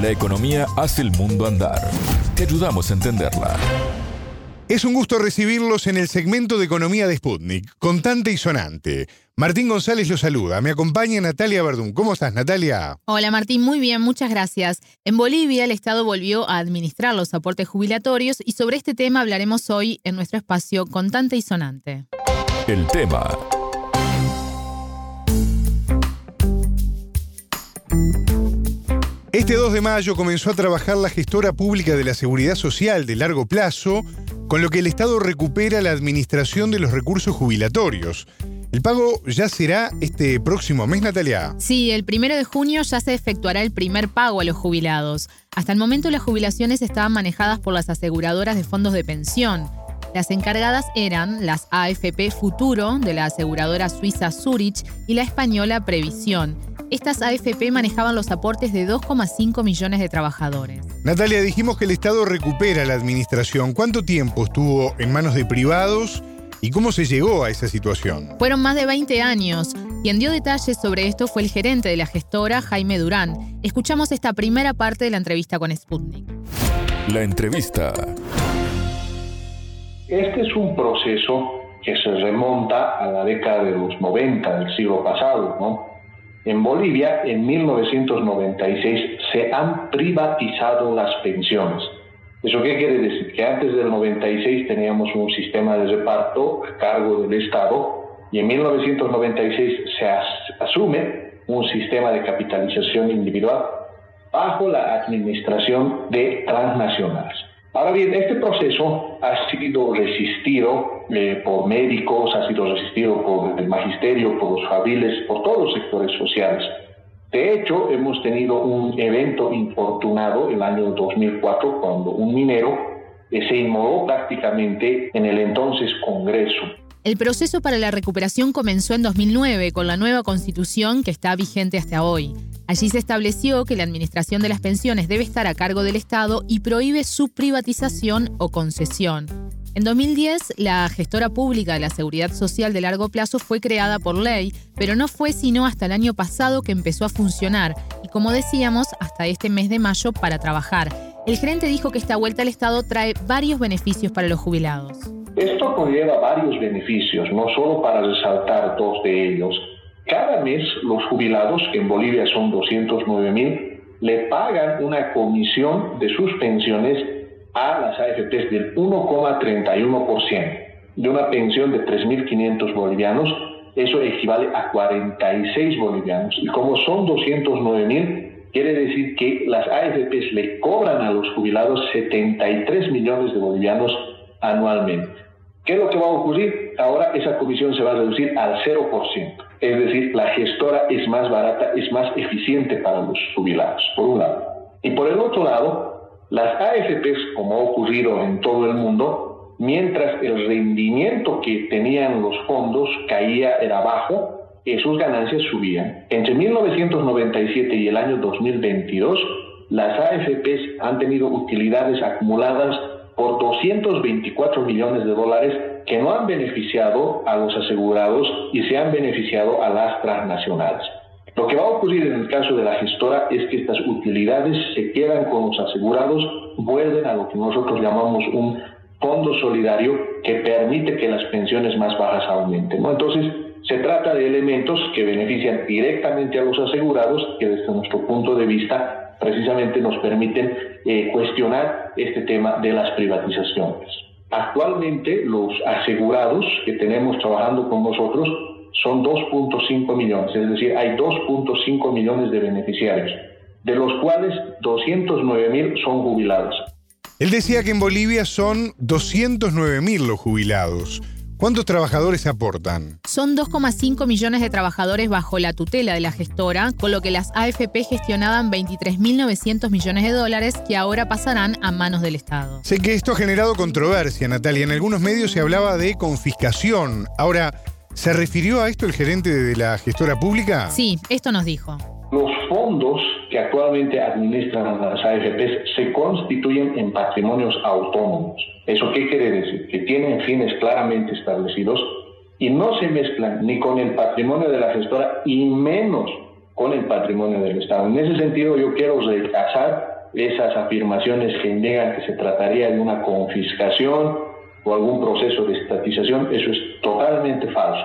La economía hace el mundo andar. Te ayudamos a entenderla. Es un gusto recibirlos en el segmento de Economía de Sputnik, contante y sonante. Martín González los saluda. Me acompaña Natalia Verdún. ¿Cómo estás, Natalia? Hola, Martín. Muy bien, muchas gracias. En Bolivia, el Estado volvió a administrar los aportes jubilatorios y sobre este tema hablaremos hoy en nuestro espacio Contante y Sonante. El tema. Este 2 de mayo comenzó a trabajar la gestora pública de la Seguridad Social de largo plazo, con lo que el Estado recupera la administración de los recursos jubilatorios. El pago ya será este próximo mes, Natalia. Sí, el primero de junio ya se efectuará el primer pago a los jubilados. Hasta el momento las jubilaciones estaban manejadas por las aseguradoras de fondos de pensión. Las encargadas eran las AFP Futuro de la aseguradora suiza Zurich y la española Previsión. Estas AFP manejaban los aportes de 2,5 millones de trabajadores. Natalia, dijimos que el Estado recupera la administración. ¿Cuánto tiempo estuvo en manos de privados y cómo se llegó a esa situación? Fueron más de 20 años. Quien dio detalles sobre esto fue el gerente de la gestora, Jaime Durán. Escuchamos esta primera parte de la entrevista con Sputnik. La entrevista. Este es un proceso que se remonta a la década de los 90 del siglo pasado, ¿no? En Bolivia, en 1996, se han privatizado las pensiones. ¿Eso qué quiere decir? Que antes del 96 teníamos un sistema de reparto a cargo del Estado y en 1996 se asume un sistema de capitalización individual bajo la administración de transnacionales. Ahora bien, este proceso ha sido resistido eh, por médicos, ha sido resistido por el magisterio, por los fabriles, por todos los sectores sociales. De hecho, hemos tenido un evento infortunado el año 2004 cuando un minero eh, se inmoló prácticamente en el entonces Congreso. El proceso para la recuperación comenzó en 2009 con la nueva constitución que está vigente hasta hoy. Allí se estableció que la administración de las pensiones debe estar a cargo del Estado y prohíbe su privatización o concesión. En 2010, la gestora pública de la Seguridad Social de largo plazo fue creada por ley, pero no fue sino hasta el año pasado que empezó a funcionar y, como decíamos, hasta este mes de mayo para trabajar. El gerente dijo que esta vuelta al Estado trae varios beneficios para los jubilados. Esto conlleva varios beneficios, no solo para resaltar dos de ellos. Cada mes los jubilados, que en Bolivia son 209 mil, le pagan una comisión de sus pensiones a las AFPs del 1,31%. De una pensión de 3.500 bolivianos, eso equivale a 46 bolivianos. Y como son 209 mil, quiere decir que las AFPs le cobran a los jubilados 73 millones de bolivianos anualmente. ¿Qué es lo que va a ocurrir? Ahora esa comisión se va a reducir al 0%. Es decir, la gestora es más barata, es más eficiente para los jubilados, por un lado. Y por el otro lado, las AFPs, como ha ocurrido en todo el mundo, mientras el rendimiento que tenían los fondos caía, era bajo, eh, sus ganancias subían. Entre 1997 y el año 2022, las AFPs han tenido utilidades acumuladas por 224 millones de dólares que no han beneficiado a los asegurados y se han beneficiado a las transnacionales. Lo que va a ocurrir en el caso de la gestora es que estas utilidades se quedan con los asegurados, vuelven a lo que nosotros llamamos un fondo solidario que permite que las pensiones más bajas aumenten. Entonces, se trata de elementos que benefician directamente a los asegurados, que desde nuestro punto de vista precisamente nos permiten eh, cuestionar este tema de las privatizaciones. Actualmente los asegurados que tenemos trabajando con nosotros son 2.5 millones, es decir, hay 2.5 millones de beneficiarios, de los cuales 209 mil son jubilados. Él decía que en Bolivia son 209 mil los jubilados. ¿Cuántos trabajadores aportan? Son 2,5 millones de trabajadores bajo la tutela de la gestora, con lo que las AFP gestionaban 23.900 millones de dólares que ahora pasarán a manos del Estado. Sé que esto ha generado controversia, Natalia. En algunos medios se hablaba de confiscación. Ahora, ¿se refirió a esto el gerente de la gestora pública? Sí, esto nos dijo. Los fondos que actualmente administran las AFPs se constituyen en patrimonios autónomos. ¿Eso qué quiere decir? Que tienen fines claramente establecidos y no se mezclan ni con el patrimonio de la gestora y menos con el patrimonio del Estado. En ese sentido, yo quiero rechazar esas afirmaciones que indican que se trataría de una confiscación o algún proceso de estatización. Eso es totalmente falso.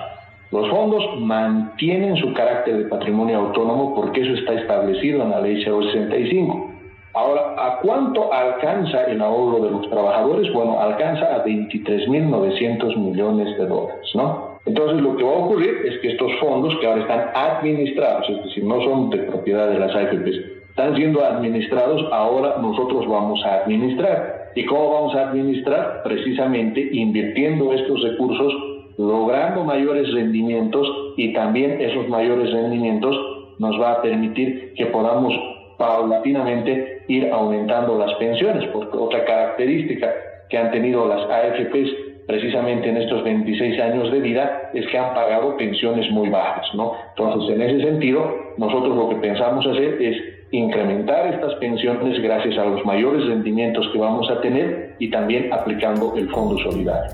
Los fondos mantienen su carácter de patrimonio autónomo porque eso está establecido en la ley 065. Ahora, ¿a cuánto alcanza el ahorro de los trabajadores? Bueno, alcanza a 23.900 millones de dólares, ¿no? Entonces lo que va a ocurrir es que estos fondos que ahora están administrados, es decir, no son de propiedad de las AFPs, están siendo administrados, ahora nosotros vamos a administrar. ¿Y cómo vamos a administrar? Precisamente invirtiendo estos recursos, logrando mayores rendimientos y también esos mayores rendimientos nos va a permitir que podamos paulatinamente ir aumentando las pensiones, porque otra característica que han tenido las AFPs precisamente en estos 26 años de vida es que han pagado pensiones muy bajas, ¿no? Entonces, en ese sentido, nosotros lo que pensamos hacer es incrementar estas pensiones gracias a los mayores rendimientos que vamos a tener y también aplicando el Fondo Solidario.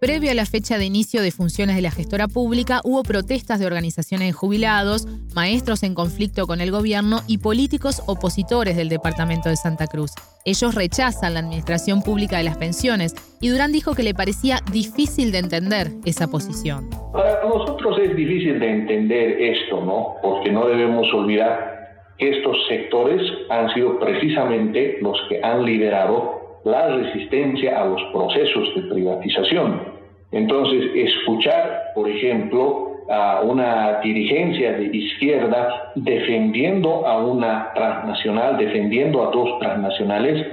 Previo a la fecha de inicio de funciones de la gestora pública, hubo protestas de organizaciones de jubilados, maestros en conflicto con el gobierno y políticos opositores del departamento de Santa Cruz. Ellos rechazan la administración pública de las pensiones y Durán dijo que le parecía difícil de entender esa posición. Para nosotros es difícil de entender esto, ¿no? Porque no debemos olvidar estos sectores han sido precisamente los que han liderado la resistencia a los procesos de privatización. Entonces, escuchar, por ejemplo, a una dirigencia de izquierda defendiendo a una transnacional, defendiendo a dos transnacionales,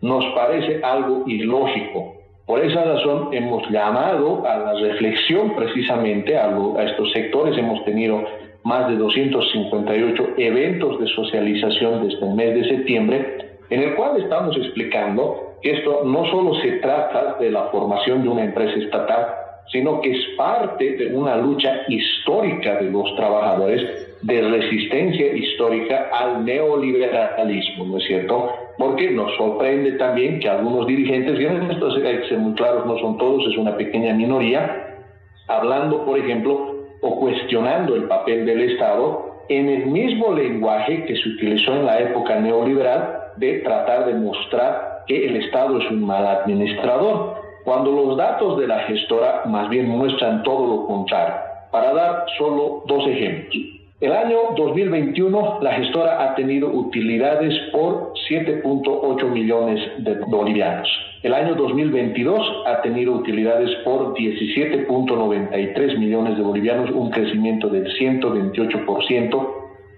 nos parece algo ilógico. Por esa razón hemos llamado a la reflexión precisamente a, a estos sectores. Hemos tenido más de 258 eventos de socialización desde el mes de septiembre, en el cual estamos explicando esto no solo se trata de la formación de una empresa estatal, sino que es parte de una lucha histórica de los trabajadores de resistencia histórica al neoliberalismo, ¿no es cierto? Porque nos sorprende también que algunos dirigentes, y estos hay que ser muy claros, no son todos, es una pequeña minoría, hablando, por ejemplo, o cuestionando el papel del Estado en el mismo lenguaje que se utilizó en la época neoliberal de tratar de mostrar que el Estado es un mal administrador, cuando los datos de la gestora más bien muestran todo lo contrario. Para dar solo dos ejemplos. El año 2021 la gestora ha tenido utilidades por 7.8 millones de bolivianos. El año 2022 ha tenido utilidades por 17.93 millones de bolivianos, un crecimiento del 128%.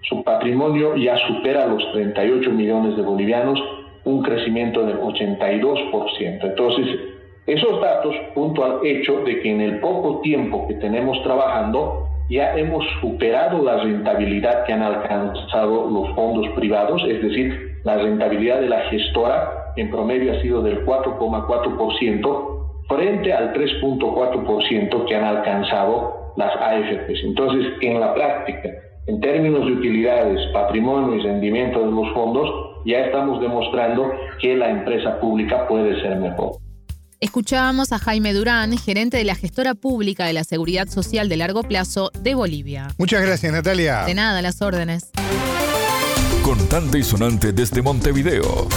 Su patrimonio ya supera los 38 millones de bolivianos un crecimiento del 82%. Entonces, esos datos, junto al hecho de que en el poco tiempo que tenemos trabajando, ya hemos superado la rentabilidad que han alcanzado los fondos privados, es decir, la rentabilidad de la gestora en promedio ha sido del 4,4% frente al 3,4% que han alcanzado las AFPs. Entonces, en la práctica, en términos de utilidades, patrimonio y rendimiento de los fondos, ya estamos demostrando que la empresa pública puede ser mejor. Escuchábamos a Jaime Durán, gerente de la gestora pública de la Seguridad Social de Largo Plazo de Bolivia. Muchas gracias, Natalia. De nada, las órdenes. Contante y sonante desde Montevideo.